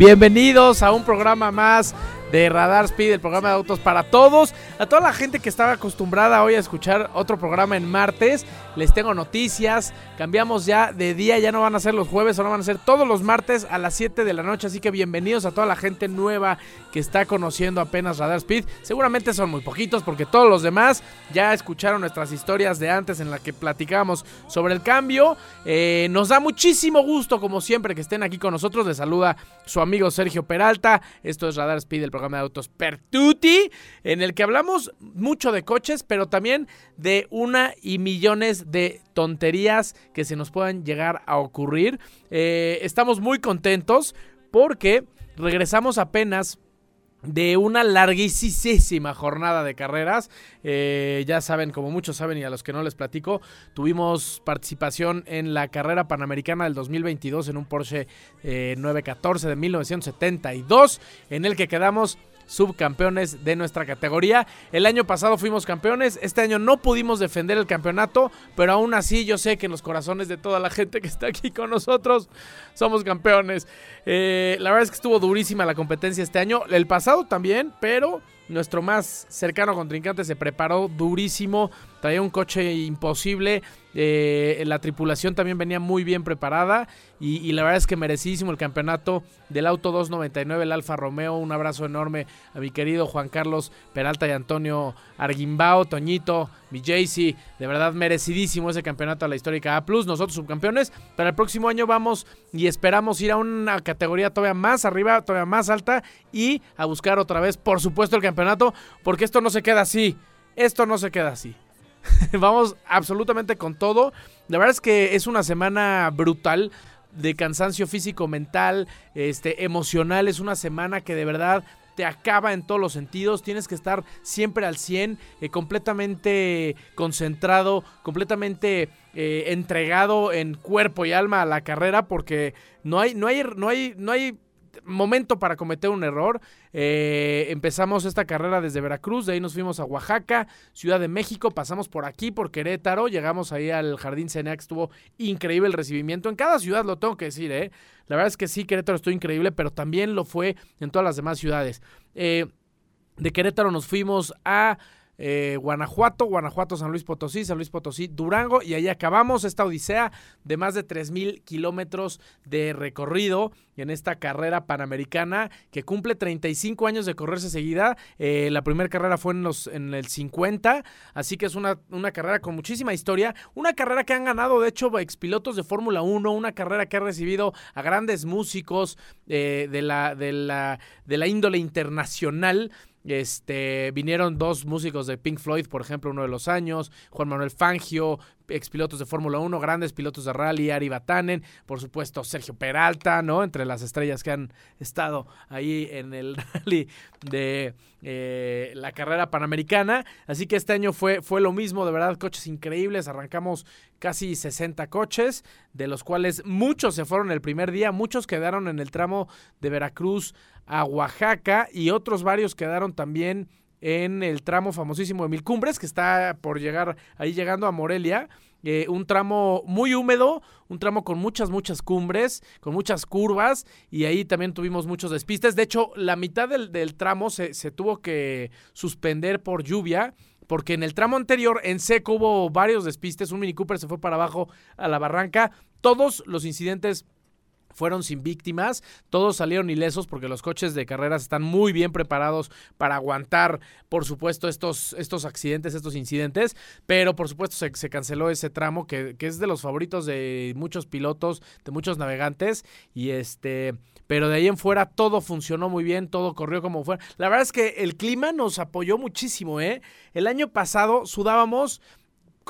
Bienvenidos a un programa más de Radar Speed, el programa de autos para todos. A toda la gente que estaba acostumbrada hoy a escuchar otro programa en martes, les tengo noticias. Cambiamos ya de día, ya no van a ser los jueves, ahora van a ser todos los martes a las 7 de la noche. Así que bienvenidos a toda la gente nueva que está conociendo apenas Radar Speed. Seguramente son muy poquitos porque todos los demás ya escucharon nuestras historias de antes en la que platicábamos sobre el cambio. Eh, nos da muchísimo gusto, como siempre, que estén aquí con nosotros. Les saluda su amigo Sergio Peralta. Esto es Radar Speed, el programa de autos Pertuti, en el que hablamos mucho de coches, pero también de una y millones de tonterías que se nos puedan llegar a ocurrir. Eh, estamos muy contentos porque regresamos apenas de una larguísima jornada de carreras. Eh, ya saben, como muchos saben y a los que no les platico, tuvimos participación en la carrera panamericana del 2022 en un Porsche eh, 914 de 1972, en el que quedamos subcampeones de nuestra categoría. El año pasado fuimos campeones, este año no pudimos defender el campeonato, pero aún así yo sé que en los corazones de toda la gente que está aquí con nosotros somos campeones. Eh, la verdad es que estuvo durísima la competencia este año, el pasado también, pero nuestro más cercano contrincante se preparó durísimo, traía un coche imposible, eh, la tripulación también venía muy bien preparada y, y, la verdad es que merecidísimo el campeonato del Auto 299, el Alfa Romeo, un abrazo enorme a mi querido Juan Carlos Peralta y Antonio Arguimbao, Toñito, mi Jaycee, de verdad merecidísimo ese campeonato a la histórica A+, nosotros subcampeones, para el próximo año vamos y esperamos ir a una categoría todavía más arriba, todavía más alta y a buscar otra vez, por supuesto, el campeonato, porque esto no se queda así, esto no se queda así. Vamos absolutamente con todo. La verdad es que es una semana brutal de cansancio físico, mental, este, emocional. Es una semana que de verdad te acaba en todos los sentidos. Tienes que estar siempre al 100, eh, completamente concentrado, completamente eh, entregado en cuerpo y alma a la carrera, porque no hay, no hay, no hay, no hay momento para cometer un error. Eh, empezamos esta carrera desde Veracruz, de ahí nos fuimos a Oaxaca, Ciudad de México, pasamos por aquí, por Querétaro, llegamos ahí al Jardín Ceneac, estuvo increíble el recibimiento. En cada ciudad lo tengo que decir, ¿eh? La verdad es que sí, Querétaro estuvo increíble, pero también lo fue en todas las demás ciudades. Eh, de Querétaro nos fuimos a eh, Guanajuato, Guanajuato, San Luis Potosí, San Luis Potosí, Durango y ahí acabamos esta odisea de más de 3.000 kilómetros de recorrido en esta carrera panamericana que cumple 35 años de correrse seguida. Eh, la primera carrera fue en, los, en el 50, así que es una, una carrera con muchísima historia, una carrera que han ganado de hecho expilotos de Fórmula 1, una carrera que ha recibido a grandes músicos eh, de, la, de, la, de la índole internacional. Este, vinieron dos músicos de Pink Floyd, por ejemplo, uno de los años, Juan Manuel Fangio, expilotos de Fórmula 1, grandes pilotos de rally, Ari Batanen, por supuesto Sergio Peralta, ¿no? Entre las estrellas que han estado ahí en el rally de eh, la carrera panamericana. Así que este año fue, fue lo mismo, de verdad, coches increíbles. Arrancamos casi 60 coches, de los cuales muchos se fueron el primer día, muchos quedaron en el tramo de Veracruz a Oaxaca y otros varios quedaron también en el tramo famosísimo de Mil Cumbres, que está por llegar ahí llegando a Morelia. Eh, un tramo muy húmedo, un tramo con muchas, muchas cumbres, con muchas curvas, y ahí también tuvimos muchos despistes. De hecho, la mitad del, tramo se, se tuvo que suspender por lluvia porque en el tramo anterior en seco hubo varios despistes, un Mini Cooper se fue para abajo a la barranca, todos los incidentes fueron sin víctimas, todos salieron ilesos porque los coches de carreras están muy bien preparados para aguantar, por supuesto, estos, estos accidentes, estos incidentes, pero por supuesto se, se canceló ese tramo que, que es de los favoritos de muchos pilotos, de muchos navegantes, y este, pero de ahí en fuera todo funcionó muy bien, todo corrió como fue. La verdad es que el clima nos apoyó muchísimo, ¿eh? El año pasado sudábamos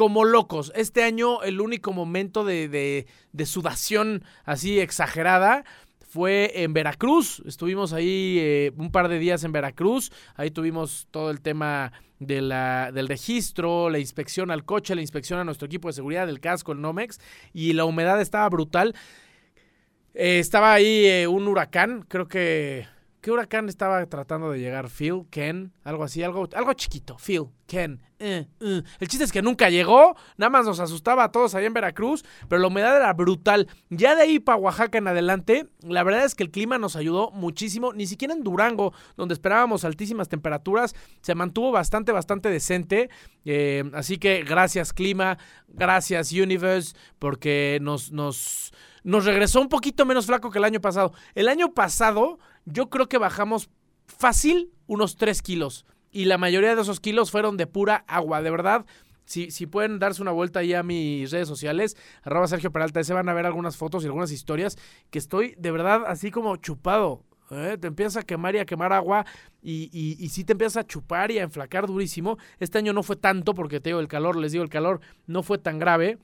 como locos. Este año el único momento de, de, de sudación así exagerada fue en Veracruz. Estuvimos ahí eh, un par de días en Veracruz. Ahí tuvimos todo el tema de la, del registro, la inspección al coche, la inspección a nuestro equipo de seguridad, del casco, el Nomex. Y la humedad estaba brutal. Eh, estaba ahí eh, un huracán, creo que... ¿Qué huracán estaba tratando de llegar? Phil, Ken, algo así, algo, algo chiquito. Phil, Ken. eh, eh. El chiste es que nunca llegó, nada más nos asustaba a todos allá en Veracruz, pero la humedad era brutal. Ya de ahí para Oaxaca en adelante, la verdad es que el clima nos ayudó muchísimo. Ni siquiera en Durango, donde esperábamos altísimas temperaturas, se mantuvo bastante, bastante decente. Eh, así que gracias clima, gracias Universe, porque nos, nos, nos regresó un poquito menos flaco que el año pasado. El año pasado yo creo que bajamos fácil unos 3 kilos. Y la mayoría de esos kilos fueron de pura agua, de verdad. Si, si pueden darse una vuelta ahí a mis redes sociales, arroba Sergio Peralta, se van a ver algunas fotos y algunas historias que estoy de verdad así como chupado. ¿eh? Te empiezas a quemar y a quemar agua y, y, y sí te empiezas a chupar y a enflacar durísimo. Este año no fue tanto porque te digo, el calor, les digo, el calor no fue tan grave.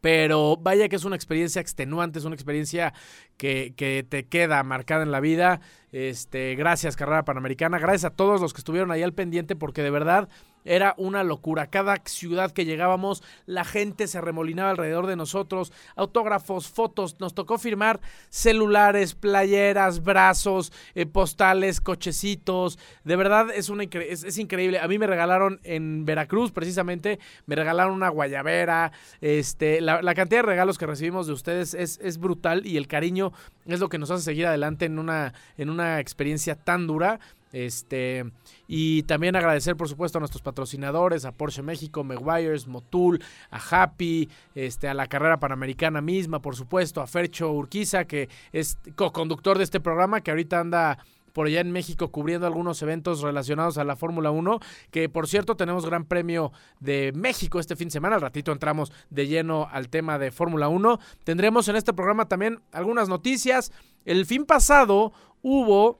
Pero vaya que es una experiencia extenuante, es una experiencia que, que, te queda marcada en la vida. Este, gracias, Carrera Panamericana. Gracias a todos los que estuvieron ahí al pendiente, porque de verdad era una locura. Cada ciudad que llegábamos, la gente se remolinaba alrededor de nosotros. Autógrafos, fotos. Nos tocó firmar celulares, playeras, brazos, eh, postales, cochecitos. De verdad es, una es, increíble. A mí me regalaron en Veracruz, precisamente, me regalaron una guayabera. Este, la, la cantidad de regalos que recibimos de ustedes es, es, brutal y el cariño es lo que nos hace seguir adelante en una, en una experiencia tan dura. Este, y también agradecer, por supuesto, a nuestros patrocinadores, a Porsche México, Meguiars, Motul, a Happy, este, a la carrera panamericana misma, por supuesto, a Fercho Urquiza, que es co-conductor de este programa, que ahorita anda por allá en México cubriendo algunos eventos relacionados a la Fórmula 1, que por cierto tenemos Gran Premio de México este fin de semana, al ratito entramos de lleno al tema de Fórmula 1. Tendremos en este programa también algunas noticias. El fin pasado hubo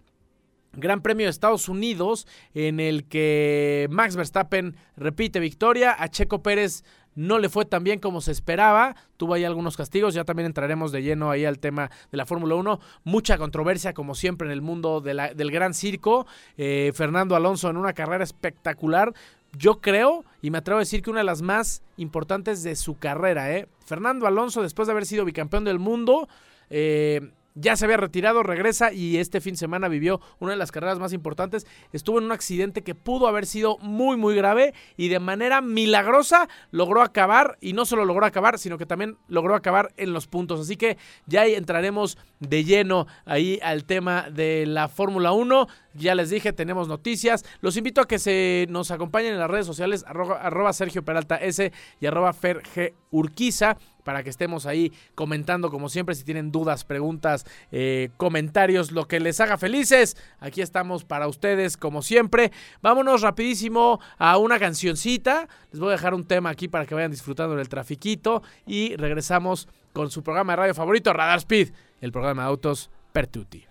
Gran Premio de Estados Unidos en el que Max Verstappen repite victoria, a Checo Pérez no le fue tan bien como se esperaba, tuvo ahí algunos castigos, ya también entraremos de lleno ahí al tema de la Fórmula 1, mucha controversia como siempre en el mundo de del gran circo, eh, Fernando Alonso en una carrera espectacular, yo creo y me atrevo a decir que una de las más importantes de su carrera, ¿eh? Fernando Alonso después de haber sido bicampeón del mundo, eh, ya se había retirado, regresa y este fin de semana vivió una de las carreras más importantes. Estuvo en un accidente que pudo haber sido muy, muy grave y de manera milagrosa logró acabar y no solo logró acabar, sino que también logró acabar en los puntos. Así que ya entraremos de lleno ahí al tema de la Fórmula 1. Ya les dije, tenemos noticias. Los invito a que se nos acompañen en las redes sociales, arroba, arroba Sergio Peralta S y arroba Fer G Urquiza para que estemos ahí comentando como siempre si tienen dudas, preguntas, eh, comentarios, lo que les haga felices. Aquí estamos para ustedes como siempre. Vámonos rapidísimo a una cancioncita. Les voy a dejar un tema aquí para que vayan disfrutando del trafiquito y regresamos con su programa de radio favorito, Radar Speed, el programa de autos Pertuti.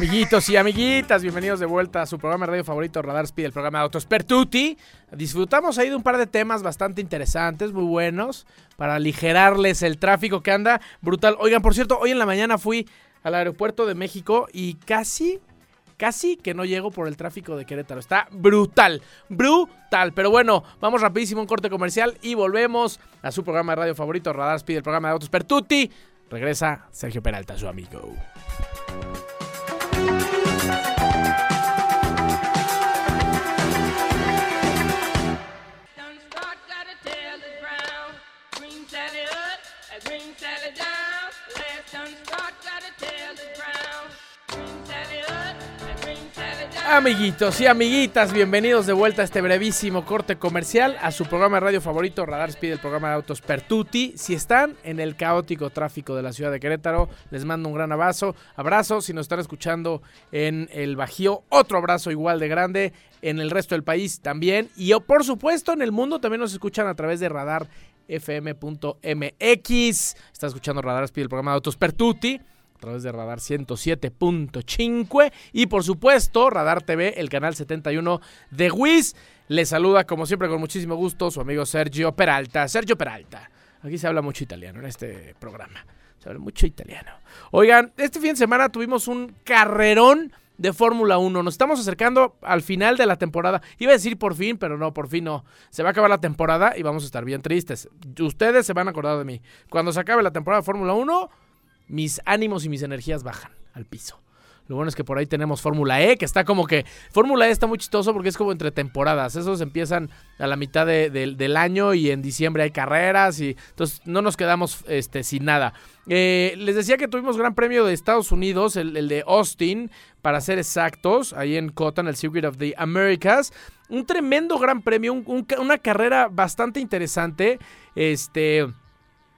Amiguitos y amiguitas, bienvenidos de vuelta a su programa de radio favorito, Radar Speed, el programa de Autos Pertuti. Disfrutamos ahí de un par de temas bastante interesantes, muy buenos, para aligerarles el tráfico que anda brutal. Oigan, por cierto, hoy en la mañana fui al aeropuerto de México y casi, casi que no llego por el tráfico de Querétaro. Está brutal, brutal. Pero bueno, vamos rapidísimo un corte comercial y volvemos a su programa de radio favorito, Radar Speed, el programa de Autos Pertuti. Regresa Sergio Peralta, su amigo. thank you Amiguitos y amiguitas, bienvenidos de vuelta a este brevísimo corte comercial a su programa de radio favorito, Radar Speed, el programa de autos Pertuti. Si están en el caótico tráfico de la ciudad de Querétaro, les mando un gran abrazo. Abrazo, si nos están escuchando en el Bajío, otro abrazo igual de grande. En el resto del país también. Y oh, por supuesto, en el mundo también nos escuchan a través de Radar fm.mx. Está escuchando Radar Speed, el programa de autos Pertuti a través de Radar 107.5 y por supuesto Radar TV, el canal 71 de WIS. Le saluda como siempre con muchísimo gusto su amigo Sergio Peralta. Sergio Peralta. Aquí se habla mucho italiano en este programa. Se habla mucho italiano. Oigan, este fin de semana tuvimos un carrerón de Fórmula 1. Nos estamos acercando al final de la temporada. Iba a decir por fin, pero no, por fin no. Se va a acabar la temporada y vamos a estar bien tristes. Ustedes se van a acordar de mí. Cuando se acabe la temporada de Fórmula 1 mis ánimos y mis energías bajan al piso. Lo bueno es que por ahí tenemos Fórmula E, que está como que. Fórmula E está muy chistoso porque es como entre temporadas. Esos empiezan a la mitad de- de- del año y en diciembre hay carreras y entonces no nos quedamos este, sin nada. Eh, les decía que tuvimos Gran Premio de Estados Unidos, el, de Austin, para ser exactos, ahí en Cotton, el Circuit of the Americas. Un tremendo Gran Premio, una carrera bastante interesante. Este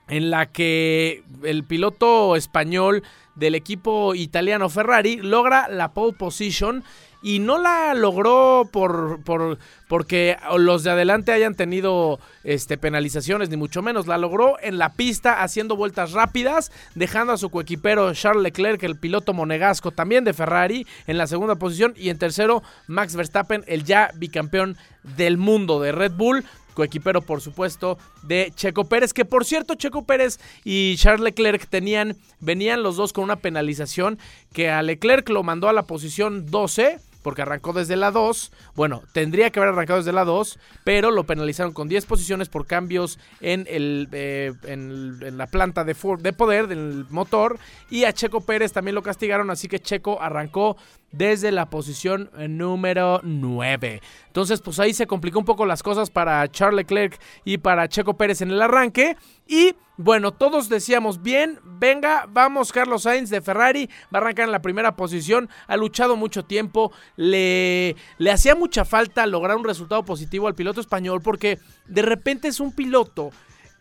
en la que el piloto español del equipo italiano Ferrari logra la pole position y no la logró por, por porque los de adelante hayan tenido este penalizaciones ni mucho menos. La logró en la pista haciendo vueltas rápidas dejando a su coequipero Charles Leclerc el piloto monegasco también de Ferrari en la segunda posición. Y en tercero Max Verstappen el ya bicampeón del mundo de Red Bull coequipero por supuesto de Checo Pérez, que por cierto Checo Pérez y Charles Leclerc tenían, venían los dos con una penalización que a Leclerc lo mandó a la posición 12 porque arrancó desde la 2. Bueno, tendría que haber arrancado desde la 2, pero lo penalizaron con 10 posiciones por cambios en, el, eh, en, en la planta de, for- de poder del motor. Y a Checo Pérez también lo castigaron, así que Checo arrancó desde la posición eh, número 9. Entonces, pues ahí se complicó un poco las cosas para Charles Leclerc y para Checo Pérez en el arranque. Y bueno, todos decíamos, bien, venga, vamos, Carlos Sainz de Ferrari, va a arrancar en la primera posición, ha luchado mucho tiempo, le, le hacía mucha falta lograr un resultado positivo al piloto español porque de repente es un piloto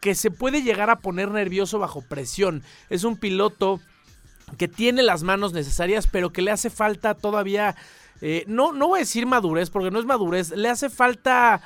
que se puede llegar a poner nervioso bajo presión. Es un piloto que tiene las manos necesarias, pero que le hace falta todavía, eh, no, no voy a decir madurez, porque no es madurez, le hace falta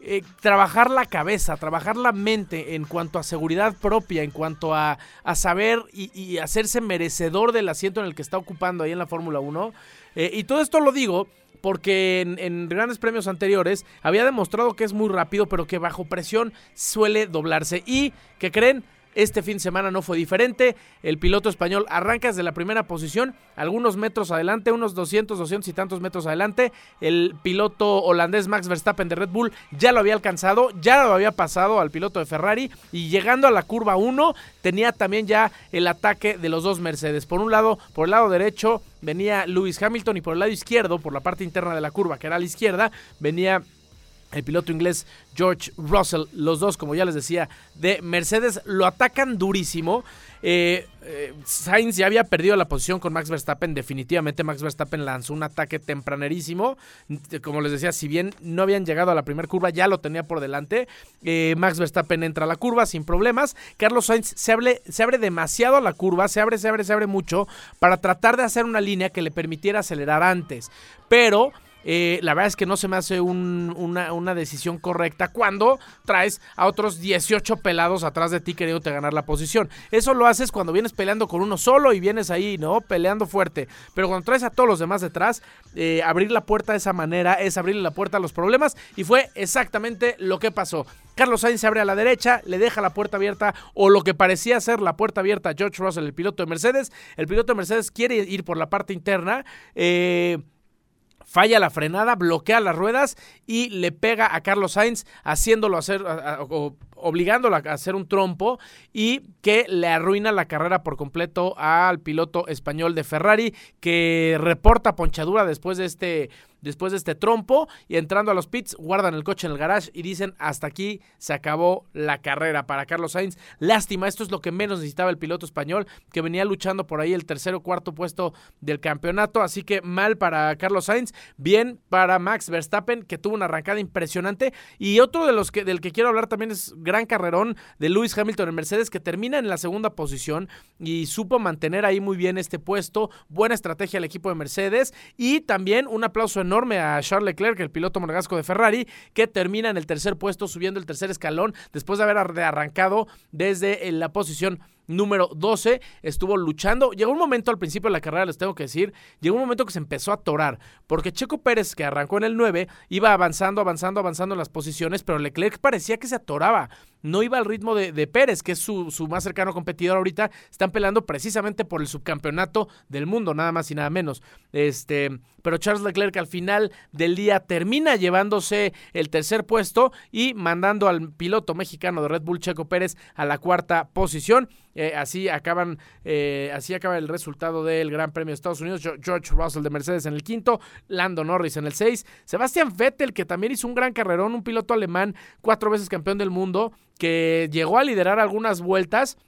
eh, trabajar la cabeza, trabajar la mente en cuanto a seguridad propia, en cuanto a, a saber y, hacerse merecedor del asiento en el que está ocupando ahí en la Fórmula 1. Eh, y todo esto lo digo porque en, en grandes premios anteriores había demostrado que es muy rápido, pero que bajo presión suele doblarse. Y, ¿qué creen? Este fin de semana no fue diferente. El piloto español arranca desde la primera posición, algunos metros adelante, unos 200, 200 y tantos metros adelante. El piloto holandés Max Verstappen de Red Bull ya lo había alcanzado, ya lo había pasado al piloto de Ferrari y llegando a la curva 1 tenía también ya el ataque de los dos Mercedes. Por un lado, por el lado derecho venía Lewis Hamilton y por el lado izquierdo, por la parte interna de la curva que era la izquierda, venía el piloto inglés George Russell, los dos, como ya les decía, de Mercedes, lo atacan durísimo. Eh, eh, Sainz ya había perdido la posición con Max Verstappen. Definitivamente Max Verstappen lanzó un ataque tempranerísimo. Como les decía, si bien no habían llegado a la primera curva, ya lo tenía por delante. Eh, Max Verstappen entra a la curva sin problemas. Carlos Sainz se abre, se abre demasiado a la curva, se abre, se abre, se abre mucho para tratar de hacer una línea que le permitiera acelerar antes. Pero eh, la verdad es que no se me hace un- una, una decisión correcta cuando traes a otros 18 pelados atrás de ti queriéndote ganar la posición. Eso lo haces cuando vienes peleando con uno solo y vienes ahí, ¿no? Peleando fuerte. Pero cuando traes a todos los demás detrás, eh, abrir la puerta de esa manera es abrirle la puerta a los problemas y fue exactamente lo que pasó. Carlos Sainz se abre a la derecha, le deja la puerta abierta o lo que parecía ser la puerta abierta a George Russell, el piloto de Mercedes. El piloto de Mercedes quiere ir por la parte interna. Eh, falla la frenada, bloquea las ruedas y le pega a Carlos Sainz haciéndolo hacer o obligándolo a hacer un trompo y que le arruina la carrera por completo al piloto español de Ferrari que reporta ponchadura después de este después de este trompo y entrando a los pits, guardan el coche en el garage y dicen hasta aquí se acabó la carrera para Carlos Sainz. Lástima, esto es lo que menos necesitaba el piloto español, que venía luchando por ahí el tercero o cuarto puesto del campeonato, así que mal para Carlos Sainz, bien para Max Verstappen, que tuvo una arrancada impresionante. Y otro de los que, del que quiero hablar también es gran carrerón de Lewis Hamilton en Mercedes, que termina en la segunda posición y supo mantener ahí muy bien este puesto. Buena estrategia el equipo de Mercedes. Y también un aplauso enorme a Charles Leclerc, el piloto monegasco de Ferrari, que termina en el tercer puesto, subiendo el tercer escalón después de haber ar- arrancado desde eh, la posición número 12, estuvo luchando. Llegó un momento al principio de la carrera, les tengo que decir, llegó un momento que se empezó a atorar, porque Checo Pérez, que arrancó en el 9, iba avanzando, avanzando, avanzando en las posiciones, pero Leclerc parecía que se atoraba. No iba al ritmo de, Pérez, que es su, su más cercano competidor ahorita. Están peleando precisamente por el subcampeonato del mundo, nada más y nada menos. Este, pero Charles Leclerc al final del día termina llevándose el tercer puesto y mandando al piloto mexicano de Red Bull Checo Pérez a la cuarta posición. Eh, así acaban, eh, así acaba el resultado del Gran Premio de Estados Unidos. George Russell de Mercedes en el quinto, Lando Norris en el seis, Sebastian Vettel que también hizo un gran carrerón, un piloto alemán, cuatro veces campeón del mundo, que llegó a liderar algunas vueltas.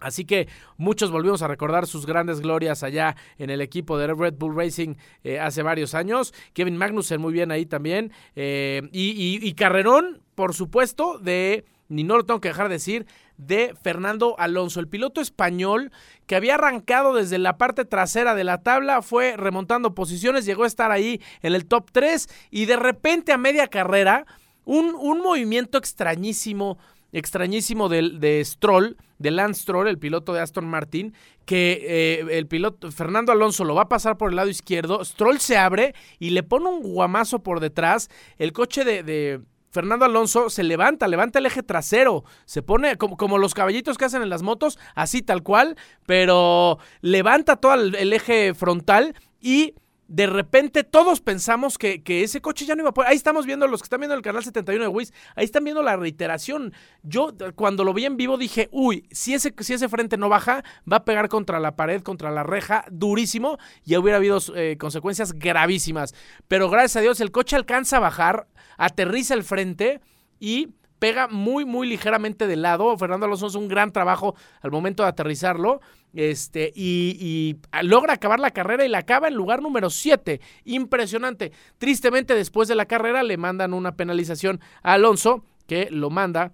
Así que muchos volvimos a recordar sus grandes glorias allá en el equipo de Red Bull Racing eh, hace varios años. Kevin Magnussen muy bien ahí también. Y, y- y carrerón, por supuesto, de, ni no lo tengo que dejar de decir, de Fernando Alonso, el piloto español que había arrancado desde la parte trasera de la tabla, fue remontando posiciones, llegó a estar ahí en el top 3 y de repente a media carrera, un, un movimiento extrañísimo extrañísimo del, de Stroll, de Lance Stroll, el piloto de Aston Martin, que eh, el piloto Fernando Alonso lo va a pasar por el lado izquierdo, Stroll se abre y le pone un guamazo por detrás, el coche de, de Fernando Alonso se levanta, levanta el eje trasero, se pone como, como los caballitos que hacen en las motos, así tal cual, pero levanta todo el, el eje frontal y de repente todos pensamos que, que, ese coche ya no iba a poder. Ahí estamos viendo, los que están viendo el canal 71 de Wiz, ahí están viendo la reiteración. Yo cuando lo vi en vivo dije, uy, si ese, si ese frente no baja, va a pegar contra la pared, contra la reja, durísimo, y hubiera habido eh, consecuencias gravísimas. Pero gracias a Dios el coche alcanza a bajar, aterriza el frente y pega muy, muy ligeramente de lado. Fernando Alonso hace un gran trabajo al momento de aterrizarlo. Este, y, y, logra acabar la carrera y la acaba en lugar número 7. Impresionante. Tristemente, después de la carrera le mandan una penalización a Alonso, que lo manda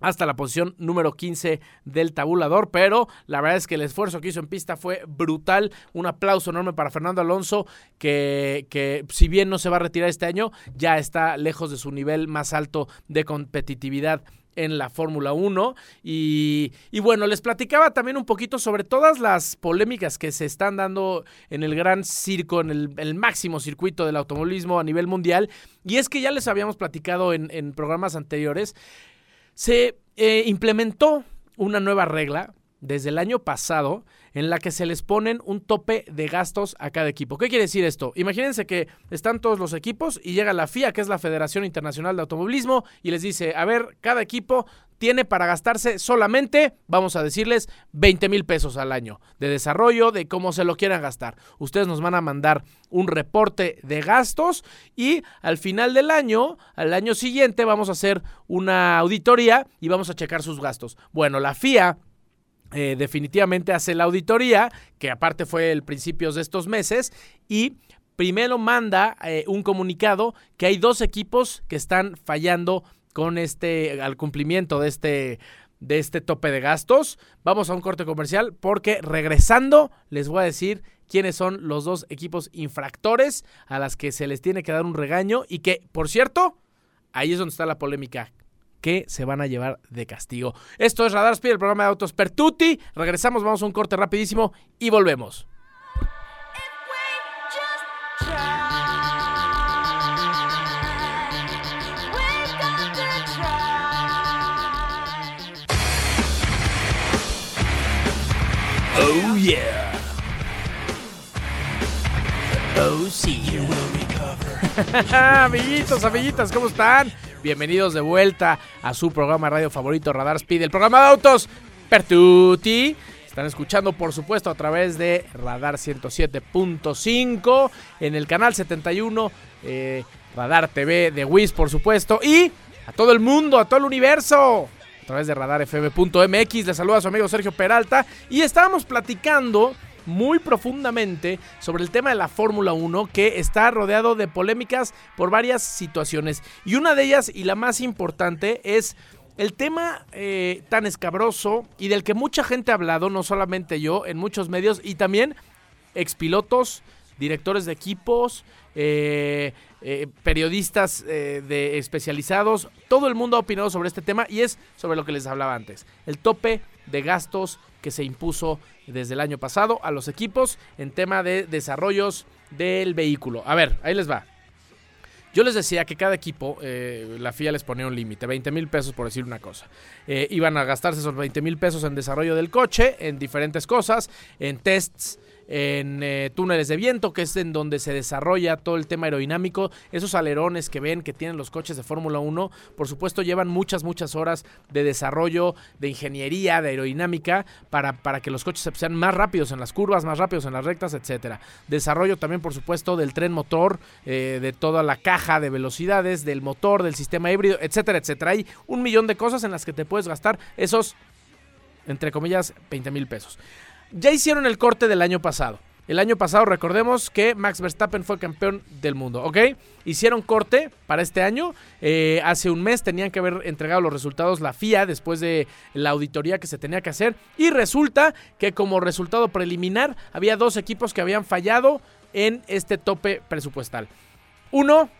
hasta la posición número 15 del tabulador, pero la verdad es que el esfuerzo que hizo en pista fue brutal. Un aplauso enorme para Fernando Alonso, que, que si bien no se va a retirar este año, ya está lejos de su nivel más alto de competitividad en la Fórmula 1. Y, y, bueno, les platicaba también un poquito sobre todas las polémicas que se están dando en el gran circo, en el, máximo circuito del automovilismo a nivel mundial. Y es que ya les habíamos platicado en programas anteriores se eh, implementó una nueva regla desde el año pasado en la que se les ponen un tope de gastos a cada equipo. ¿Qué quiere decir esto? Imagínense que están todos los equipos y llega la FIA, que es la Federación Internacional de Automovilismo, y les dice, a ver, cada equipo tiene para gastarse solamente, vamos a decirles, 20 mil pesos al año de desarrollo, de cómo se lo quieran gastar. Ustedes nos van a mandar un reporte de gastos y al final del año, al año siguiente, vamos a hacer una auditoría y vamos a checar sus gastos. Bueno, la FIA eh, definitivamente hace la auditoría, que aparte fue el principios de estos meses, y primero manda eh, un comunicado que hay dos equipos que están fallando con este, al cumplimiento de este, de este tope de gastos. Vamos a un corte comercial porque regresando les voy a decir quiénes son los dos equipos infractores a las que se les tiene que dar un regaño y que, por cierto, ahí es donde está la polémica que se van a llevar de castigo. Esto es Radar Speed, el programa de autos Pertuti. Regresamos, vamos a un corte rapidísimo y volvemos. Oh yeah. Oh sí. amiguitos, amiguitas, ¿cómo están? Bienvenidos de vuelta a su programa radio favorito Radar Speed, el programa de autos Pertuti. Están escuchando, por supuesto, a través de Radar 107.5 en el canal 71, eh, Radar TV de Wiz, por supuesto, y a todo el mundo, a todo el universo, a través de radarfm.mx. Les saluda a su amigo Sergio Peralta y estábamos platicando muy profundamente sobre el tema de la Fórmula 1 que está rodeado de polémicas por varias situaciones. Y una de ellas, y la más importante, es el tema eh, tan escabroso y del que mucha gente ha hablado, no solamente yo, en muchos medios y también expilotos, directores de equipos, eh, eh, periodistas eh, de especializados, todo el mundo ha opinado sobre este tema y es sobre lo que les hablaba antes, el tope de gastos que se impuso desde el año pasado a los equipos en tema de desarrollos del vehículo. A ver, ahí les va. Yo les decía que cada equipo, eh, la FIA les ponía un límite, 20 mil pesos por decir una cosa. Iban a gastarse esos 20 mil pesos en desarrollo del coche, en diferentes cosas, en tests, en eh, túneles de viento, que es en donde se desarrolla todo el tema aerodinámico. Esos alerones que ven que tienen los coches de Fórmula 1, por supuesto llevan muchas, muchas horas de desarrollo, de ingeniería, de aerodinámica, para, para que los coches sean más rápidos en las curvas, más rápidos en las rectas, etcétera. Desarrollo también, por supuesto, del tren motor, eh, de toda la caja de velocidades, del motor, del sistema híbrido, etcétera, etcétera. Hay un millón de cosas en las que te puedes gastar esos, entre comillas, 20 mil pesos. Ya hicieron el corte del año pasado. El año pasado recordemos que Max Verstappen fue campeón del mundo, ¿ok? Hicieron corte para este año. Eh, hace un mes tenían que haber entregado los resultados la FIA después de la auditoría que se tenía que hacer. Y resulta que como resultado preliminar había dos equipos que habían fallado en este tope presupuestal. Uno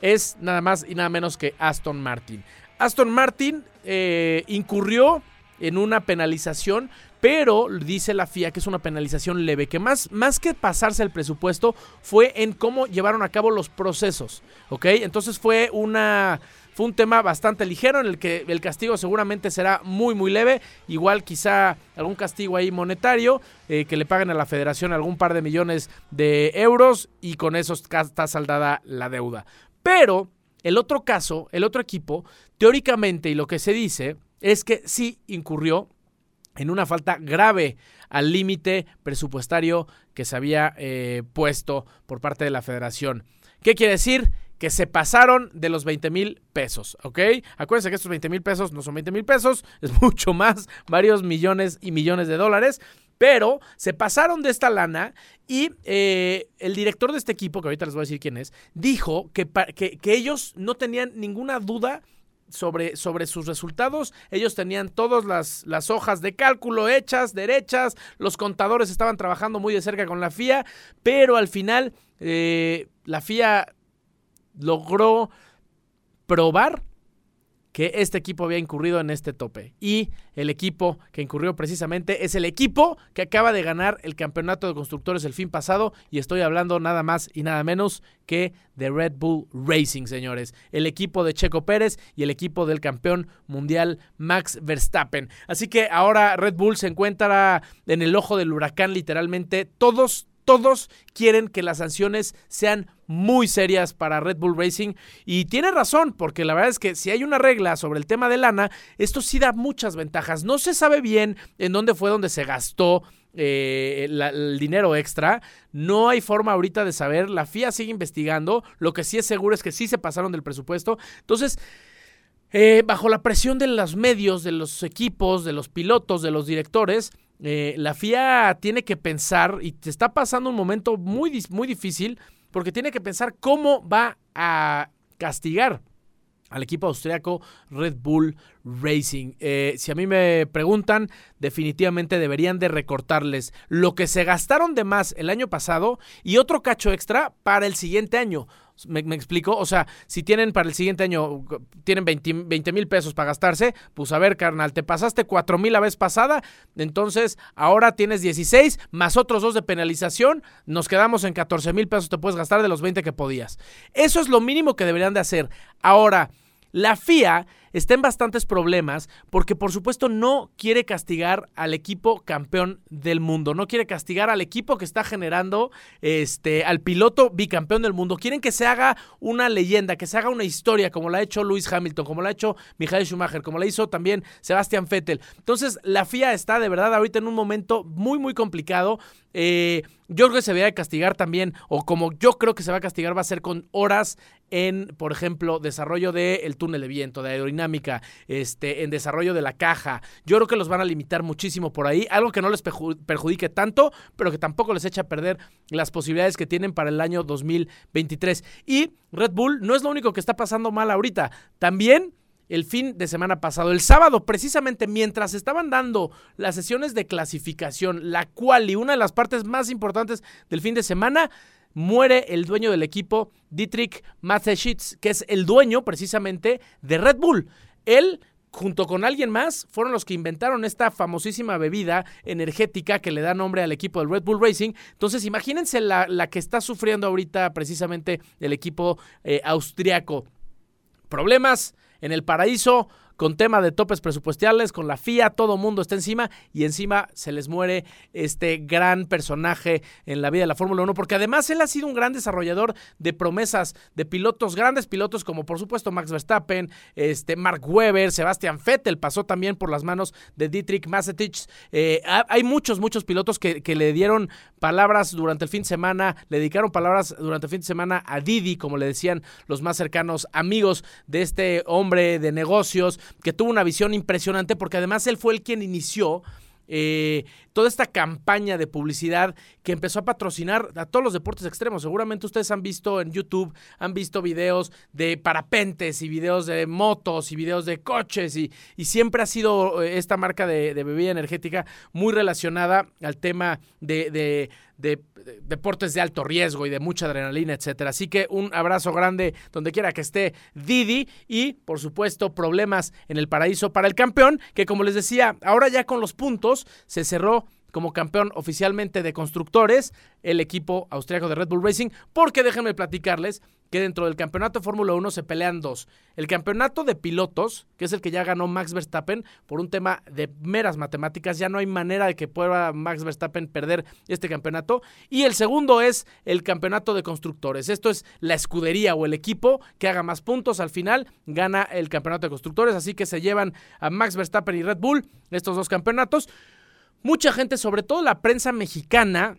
es nada más y nada menos que Aston Martin. Aston Martin eh, incurrió en una penalización, pero dice la FIA que es una penalización leve, que más, más que pasarse el presupuesto fue en cómo llevaron a cabo los procesos, ¿ok? Entonces fue una... Fue un tema bastante ligero en el que el castigo seguramente será muy muy leve, igual quizá algún castigo ahí monetario, eh, que le paguen a la federación algún par de millones de euros y con eso está saldada la deuda. Pero el otro caso, el otro equipo, teóricamente y lo que se dice es que sí incurrió en una falta grave al límite presupuestario que se había eh, puesto por parte de la federación. ¿Qué quiere decir? Que se pasaron de los 20 mil pesos, ¿ok? Acuérdense que estos 20 mil pesos no son 20 mil pesos, es mucho más, varios millones y millones de dólares. Pero se pasaron de esta lana y eh, el director de este equipo, que ahorita les voy a decir quién es, dijo que, que, que ellos no tenían ninguna duda sobre, sobre, sus resultados. Ellos tenían todas las, las, hojas de cálculo hechas, derechas. Los contadores estaban trabajando muy de cerca con la FIA. Pero al final eh, la FIA logró probar que este equipo había incurrido en este tope. Y el equipo que incurrió precisamente es el equipo que acaba de ganar el campeonato de constructores el fin pasado. Y estoy hablando nada más y nada menos que de Red Bull Racing, señores. El equipo de Checo Pérez y el equipo del campeón mundial Max Verstappen. Así que ahora Red Bull se encuentra en el ojo del huracán literalmente. Todos, todos quieren que las sanciones sean muy serias para Red Bull Racing y tiene razón porque la verdad es que si hay una regla sobre el tema de lana, esto sí da muchas ventajas. No se sabe bien en dónde fue donde se gastó eh, el dinero extra. No hay forma ahorita de saber. La FIA sigue investigando. Lo que sí es seguro es que sí se pasaron del presupuesto. Entonces... Eh, bajo la presión de los medios, de los equipos, de los pilotos, de los directores, eh, la FIA tiene que pensar y te está pasando un momento muy, muy difícil porque tiene que pensar cómo va a castigar al equipo austriaco Red Bull Racing. Eh, si a mí me preguntan, definitivamente deberían de recortarles lo que se gastaron de más el año pasado y otro cacho extra para el siguiente año. ¿Me, me explico? O sea, si tienen para el siguiente año, tienen 20 mil pesos para gastarse, pues a ver, carnal, te pasaste 4 mil la vez pasada, entonces ahora tienes 16 más otros dos de penalización, nos quedamos en 14 mil pesos, te puedes gastar de los 20 que podías. Eso es lo mínimo que deberían de hacer. Ahora, la FIA está en bastantes problemas porque por supuesto no quiere castigar al equipo campeón del mundo, no quiere castigar al equipo que está generando este al piloto bicampeón del mundo. Quieren que se haga una leyenda, que se haga una historia como la ha hecho Lewis Hamilton, como la ha hecho Michael Schumacher, como la hizo también Sebastian Vettel. Entonces, la FIA está de verdad ahorita en un momento muy muy complicado. Eh, yo creo que se debería castigar también, o como yo creo que se va a castigar, va a ser con horas en, por ejemplo, desarrollo del túnel de viento, de aerodinámica, este, en desarrollo de la caja. Yo creo que los van a limitar muchísimo por ahí, algo que no les perju- perjudique tanto, pero que tampoco les echa a perder las posibilidades que tienen para el año 2023. Y Red Bull no es lo único que está pasando mal ahorita, también el fin de semana pasado. El sábado, precisamente mientras estaban dando las sesiones de clasificación, la cual y una de las partes más importantes del fin de semana, muere el dueño del equipo, Dietrich Mateschitz, que es el dueño precisamente de Red Bull. Él junto con alguien más, fueron los que inventaron esta famosísima bebida energética que le da nombre al equipo del Red Bull Racing. Entonces, imagínense la, la que está sufriendo ahorita precisamente el equipo eh, austriaco. Problemas en el paraíso con tema de topes presupuestales, con la FIA, todo mundo está encima y encima se les muere este gran personaje en la vida de la Fórmula 1, porque además él ha sido un gran desarrollador de promesas de pilotos, grandes pilotos como por supuesto Max Verstappen, este Mark Webber, Sebastian Vettel pasó también por las manos de Dietrich Mateschitz. Eh, ha- hay muchos, muchos pilotos que, que le dieron palabras durante el fin de semana, le dedicaron palabras durante el fin de semana a Didi, como le decían los más cercanos amigos de este hombre de negocios, que tuvo una visión impresionante, porque además él fue el quien inició eh, toda esta campaña de publicidad que empezó a patrocinar a todos los deportes extremos. Seguramente ustedes han visto en YouTube, han visto videos de parapentes y videos de motos y videos de coches y, y siempre ha sido eh, esta marca de, de bebida energética muy relacionada al tema de, de- de- de deportes de alto riesgo y de mucha adrenalina, etcétera. Así que un abrazo grande donde quiera que esté Didi y, por supuesto, problemas en el paraíso para el campeón, que como les decía, ahora ya con los puntos se cerró como campeón oficialmente de constructores el equipo austriaco de Red Bull Racing, porque déjenme platicarles que dentro del campeonato de Fórmula 1 se pelean dos. El campeonato de pilotos, que es el que ya ganó Max Verstappen, por un tema de meras matemáticas, ya no hay manera de que pueda Max Verstappen perder este campeonato. Y el segundo es el campeonato de constructores. Esto es la escudería o el equipo que haga más puntos al final, gana el campeonato de constructores. Así que se llevan a Max Verstappen y Red Bull estos dos campeonatos. Mucha gente, sobre todo la prensa mexicana,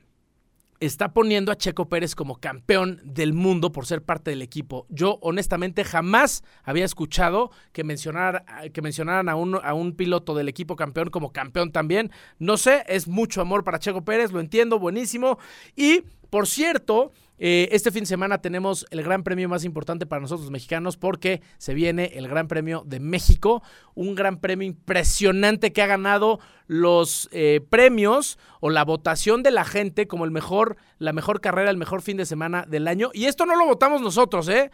está poniendo a Checo Pérez como campeón del mundo por ser parte del equipo. Yo honestamente jamás había escuchado que, que mencionaran a a un piloto del equipo campeón como campeón también. No sé, es mucho amor para Checo Pérez, lo entiendo, buenísimo. Y, por cierto, eh, este fin de semana tenemos el gran premio más importante para nosotros mexicanos porque se viene el Gran Premio de México, un gran premio impresionante que ha ganado los eh, premios o la votación de la gente como el mejor, la mejor carrera, el mejor fin de semana del año. Y esto no lo votamos nosotros, ¿eh?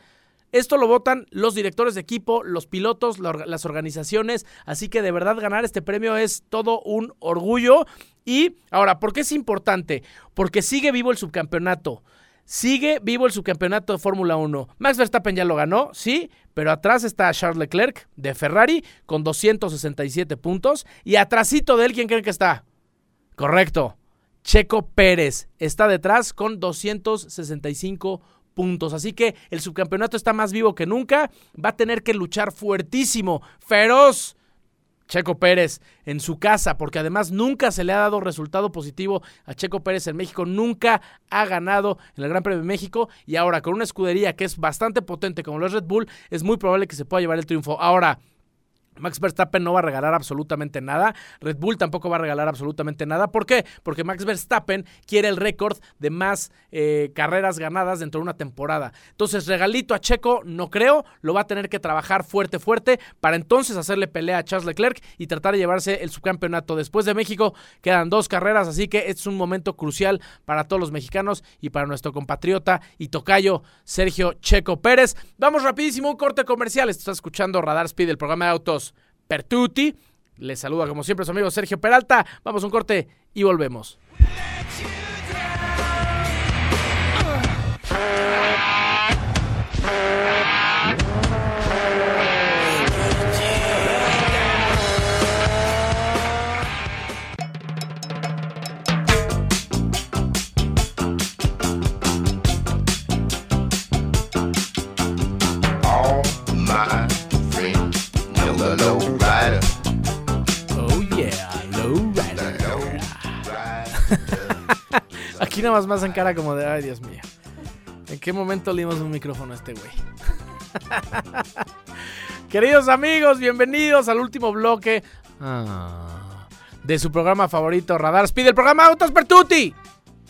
Esto lo votan los directores de equipo, los pilotos, las organizaciones. Así que de verdad ganar este premio es todo un orgullo. Y ahora, ¿por qué es importante? Porque sigue vivo el subcampeonato. Sigue vivo el subcampeonato de Fórmula 1. Max Verstappen ya lo ganó, sí, pero atrás está Charles Leclerc de Ferrari con 267 puntos. Y atrásito de él, ¿quién creen que está? Correcto. Checo Pérez está detrás con 265 puntos. Así que el subcampeonato está más vivo que nunca. Va a tener que luchar fuertísimo, feroz. Checo Pérez en su casa, porque además nunca se le ha dado resultado positivo a Checo Pérez en México, nunca ha ganado en el Gran Premio de México y ahora con una escudería que es bastante potente como lo es Red Bull, es muy probable que se pueda llevar el triunfo. Ahora, Max Verstappen no va a regalar absolutamente nada. Red Bull tampoco va a regalar absolutamente nada. ¿Por qué? Porque Max Verstappen quiere el récord de más eh, carreras ganadas dentro de una temporada. Entonces, regalito a Checo, no creo. Lo va a tener que trabajar fuerte, fuerte para entonces hacerle pelea a Charles Leclerc y tratar de llevarse el subcampeonato. Después de México quedan dos carreras, así que es un momento crucial para todos los mexicanos y para nuestro compatriota y tocayo Sergio Checo Pérez. Vamos rapidísimo, un corte comercial. Estás escuchando Radar Speed, el programa de autos Pertuti. Les saluda como siempre su amigo Sergio Peralta. Vamos a un corte y volvemos. Aquí nada más más en cara como de, ay Dios mío. ¿En qué momento le dimos un micrófono a este güey? Queridos amigos, bienvenidos al último bloque ah, de su programa favorito, Radar Speed, el programa Autos per Tutti.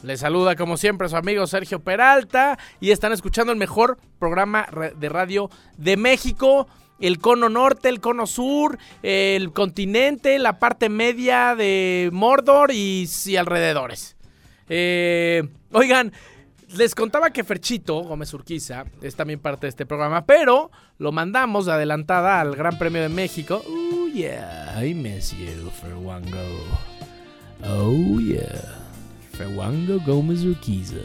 Les saluda como siempre su amigo Sergio Peralta y están escuchando el mejor programa de radio de México. El cono norte, el cono sur, el continente, la parte media de Mordor y, y alrededores. Eh, oigan, les contaba que Ferchito Gómez Urquiza es también parte de este programa, pero lo mandamos de adelantada al Gran Premio de México. Oh yeah, I miss you, Ferwango. Oh yeah, Ferwango Gómez Urquiza.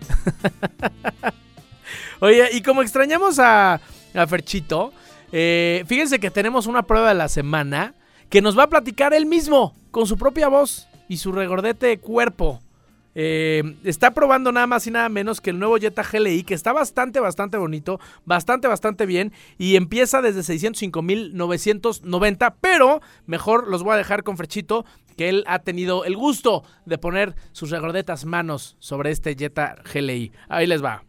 Oye, y como extrañamos a, a Ferchito, eh, fíjense que tenemos una prueba de la semana que nos va a platicar él mismo, con su propia voz y su regordete cuerpo. Eh, está probando nada más y nada menos que el nuevo Jetta GLI, que está bastante, bastante bonito, bastante, bastante bien, y empieza desde 605.990, pero mejor los voy a dejar con Frechito, que él ha tenido el gusto de poner sus regordetas manos sobre este Jetta GLI. Ahí les va.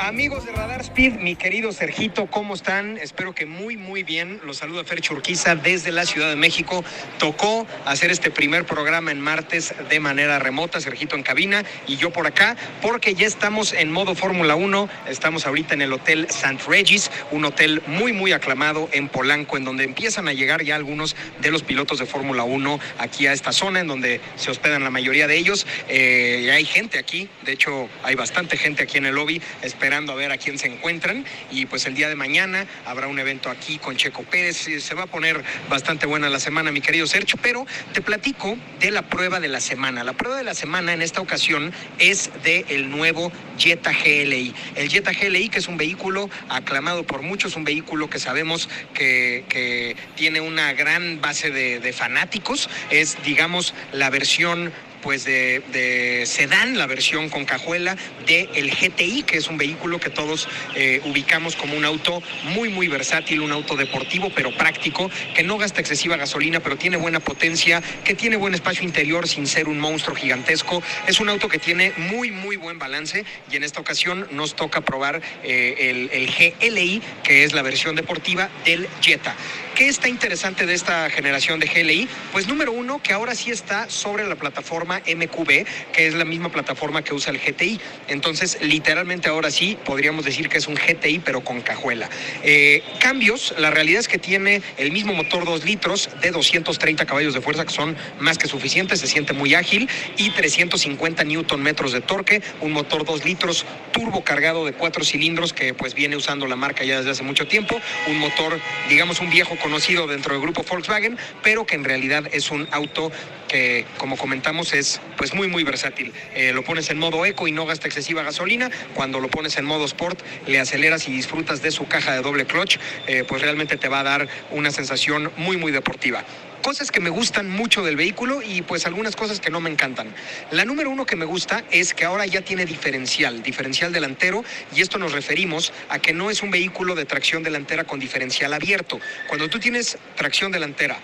Amigos de Radar Speed, mi querido Sergito, ¿cómo están? Espero que muy, muy bien. Los saluda Fer Churquiza desde la Ciudad de México. Tocó hacer este primer programa en martes de manera remota, Sergito en cabina y yo por acá, porque ya estamos en modo Fórmula 1. Estamos ahorita en el Hotel St. Regis, un hotel muy, muy aclamado en Polanco, en donde empiezan a llegar ya algunos de los pilotos de Fórmula 1 aquí a esta zona, en donde se hospedan la mayoría de ellos. Eh, hay gente aquí, de hecho, hay bastante gente aquí en el lobby a ver a quién se encuentran. Y pues el día de mañana habrá un evento aquí con Checo Pérez. Eh, Se va a poner bastante buena la semana, mi querido Sergio, pero te platico de la prueba de la semana. La prueba de la semana en esta ocasión es de el nuevo Jetta GLI. El Jetta GLI, que es un vehículo aclamado por muchos, un vehículo que sabemos que, que tiene una gran base de fanáticos. Es, digamos, la versión pues de, de sedán, la versión con cajuela de el GTI, que es un vehículo que todos eh, ubicamos como un auto muy muy versátil, un auto deportivo pero práctico, que no gasta excesiva gasolina, pero tiene buena potencia, que tiene buen espacio interior sin ser un monstruo gigantesco. Es un auto que tiene muy muy buen balance y en esta ocasión nos toca probar eh, el, el GLI, que es la versión deportiva del Jetta. ¿Qué está interesante de esta generación de GLI? Pues número uno, que ahora sí está sobre la plataforma MQB, que es la misma plataforma que usa el GTI. Entonces, literalmente ahora sí podríamos decir que es un GTI, pero con cajuela. Eh, cambios, la realidad es que tiene el mismo motor 2 litros de 230 caballos de fuerza, que son más que suficientes, se siente muy ágil, y 350 newton metros de torque, un motor 2 litros turbo cargado de cuatro cilindros que pues viene usando la marca ya desde hace mucho tiempo, un motor, digamos, un viejo conocido dentro del grupo Volkswagen, pero que en realidad es un auto que, como comentamos, es pues muy, muy versátil. Eh, lo pones en modo eco y no gasta excesiva gasolina. Cuando lo pones en modo sport, le aceleras y disfrutas de su caja de doble clutch, eh, pues realmente te va a dar una sensación muy, muy deportiva. Cosas que me gustan mucho del vehículo y pues algunas cosas que no me encantan. La número uno que me gusta es que ahora ya tiene diferencial, diferencial delantero y esto nos referimos a que no es un vehículo de tracción delantera con diferencial abierto. Cuando tú tienes tracción delantera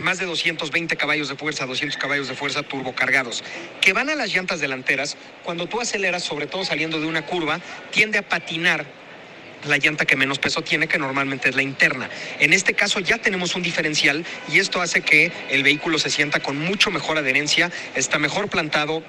más de 220 caballos de fuerza, 200 caballos de fuerza turbocargados, que van a las llantas delanteras, cuando tú aceleras, sobre todo saliendo de una curva, tiende a patinar la llanta que menos peso tiene, que normalmente es la interna. En este caso ya tenemos un diferencial y esto hace que el vehículo se sienta con mucho mejor adherencia, está mejor plantado,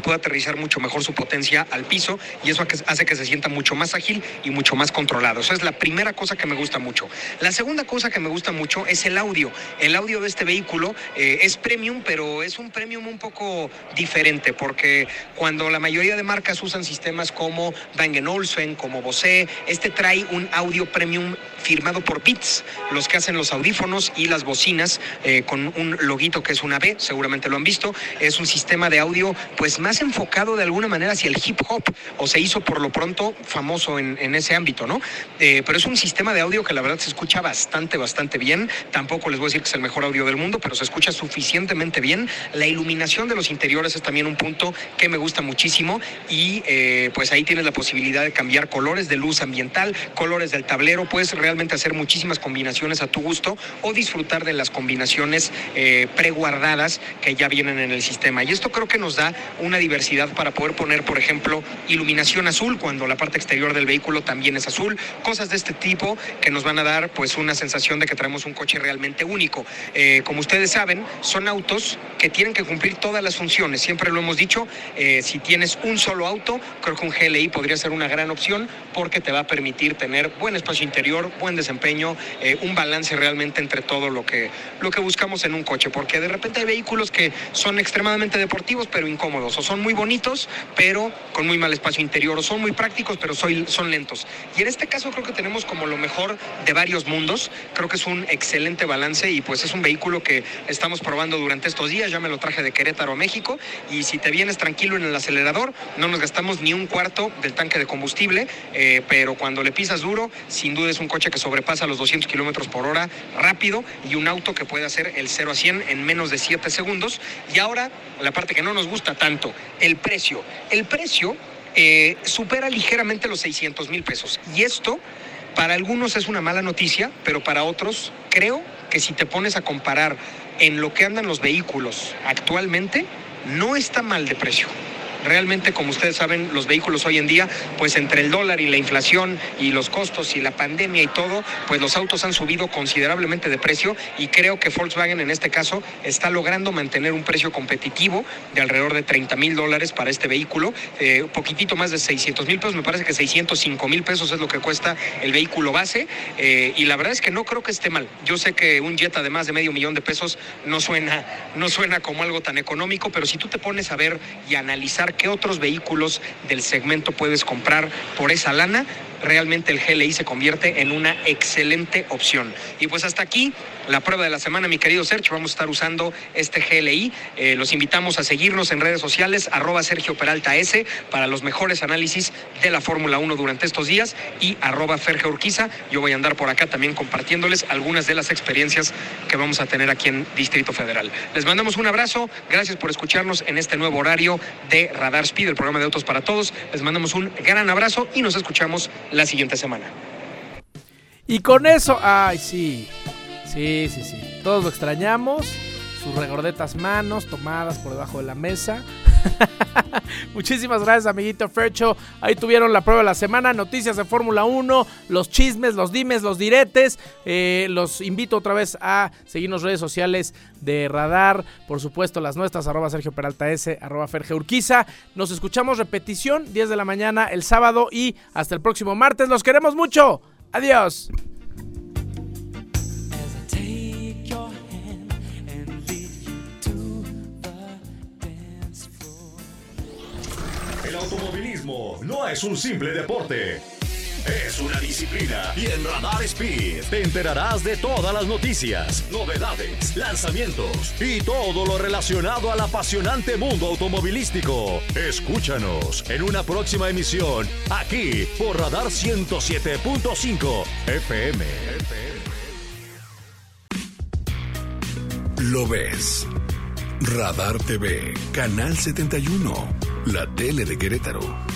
puede aterrizar mucho mejor su potencia al piso y eso hace que se sienta mucho más ágil y mucho más controlado. Esa es la primera cosa que me gusta mucho. La segunda cosa que me gusta mucho es el audio. El audio de este vehículo eh, es premium, pero es un premium un poco diferente porque cuando la mayoría de marcas usan sistemas como Bang Olufsen, como Bose, este trae un audio premium firmado por Beats, los que hacen los audífonos y las bocinas eh, con un loguito que es una B, seguramente lo han visto. Es un sistema de audio pues más enfocado de alguna manera hacia el hip hop, o se hizo por lo pronto famoso en, en ese ámbito, ¿no? Eh, pero es un sistema de audio que la verdad se escucha bastante, bastante bien. Tampoco les voy a decir que es el mejor audio del mundo, pero se escucha suficientemente bien. La iluminación de los interiores es también un punto que me gusta muchísimo y eh, pues ahí tienes la posibilidad de cambiar colores de luz ambiental, colores del tablero, puedes realmente realmente hacer muchísimas combinaciones a tu gusto o disfrutar de las combinaciones eh, preguardadas que ya vienen en el sistema. Y esto creo que nos da una diversidad para poder poner, por ejemplo, iluminación azul cuando la parte exterior del vehículo también es azul, cosas de este tipo que nos van a dar pues una sensación de que traemos un coche realmente único. Eh, como ustedes saben, son autos que tienen que cumplir todas las funciones. Siempre lo hemos dicho, eh, si tienes un solo auto, creo que un GLI podría ser una gran opción porque te va a permitir tener buen espacio interior, buen desempeño, eh, un balance realmente entre todo lo que, lo que buscamos en un coche. Porque de repente hay vehículos que son extremadamente deportivos pero incómodos, o son muy bonitos pero con muy mal espacio interior, o son muy prácticos pero son lentos. Y en este caso creo que tenemos como lo mejor de varios mundos. Creo que es un excelente balance y pues es un vehículo que estamos probando durante estos días. Ya me lo traje de Querétaro a México y si te vienes tranquilo en el acelerador, no nos gastamos ni un cuarto del tanque de combustible, eh, pero cuando le pisas duro, sin duda es un coche que sobrepasa los 200 kilómetros por hora rápido y un auto que puede hacer el 0 a 100 en menos de 7 segundos. Y ahora, la parte que no nos gusta tanto, el precio. El precio eh, supera ligeramente los 600 mil pesos. Y esto, para algunos es una mala noticia, pero para otros creo que si te pones a comparar en lo que andan los vehículos actualmente, no está mal de precio. Realmente, como ustedes saben, los vehículos hoy en día, pues entre el dólar y la inflación y los costos y la pandemia y todo, pues los autos han subido considerablemente de precio y creo que Volkswagen en este caso está logrando mantener un precio competitivo de alrededor de 30 mil dólares para este vehículo, eh, un poquitito más de 600 mil pesos, me parece que 605 mil pesos es lo que cuesta el vehículo base eh, y la verdad es que no creo que esté mal. Yo sé que un Jetta de más de medio millón de pesos no suena, no suena como algo tan económico, pero si tú te pones a ver y analizar qué otros vehículos del segmento puedes comprar por esa lana, realmente el GLI se convierte en una excelente opción. Y pues hasta aquí la prueba de la semana, mi querido Sergio. Vamos a estar usando este GLI. Eh, los invitamos a seguirnos en redes sociales, arroba Sergio Peralta S, para los mejores análisis de la Fórmula 1 durante estos días y arroba Ferge Urquiza. Yo voy a andar por acá también compartiéndoles algunas de las experiencias que vamos a tener aquí en Distrito Federal. Les mandamos un abrazo. Gracias por escucharnos en este nuevo horario de Radar Speed, el programa de Autos para Todos. Les mandamos un gran abrazo y nos escuchamos la siguiente semana. Y con eso, ay, sí. Sí, sí, sí. Todos lo extrañamos. Sus regordetas manos tomadas por debajo de la mesa. Muchísimas gracias, amiguito Fercho. Ahí tuvieron la prueba de la semana, noticias de Fórmula 1, los chismes, los dimes, los diretes. Eh, los invito otra vez a seguirnos redes sociales de Radar, por supuesto las nuestras, arroba Sergio Peralta S, arroba Ferge Urquiza. Nos escuchamos repetición, 10 de la mañana el sábado y hasta el próximo martes. Los queremos mucho. Adiós. No es un simple deporte. Es una disciplina y en Radar Speed te enterarás de todas las noticias, novedades, lanzamientos y todo lo relacionado al apasionante mundo automovilístico. Escúchanos en una próxima emisión aquí por Radar 107.5 FM. Lo ves. Radar TV, Canal 71, la tele de Querétaro.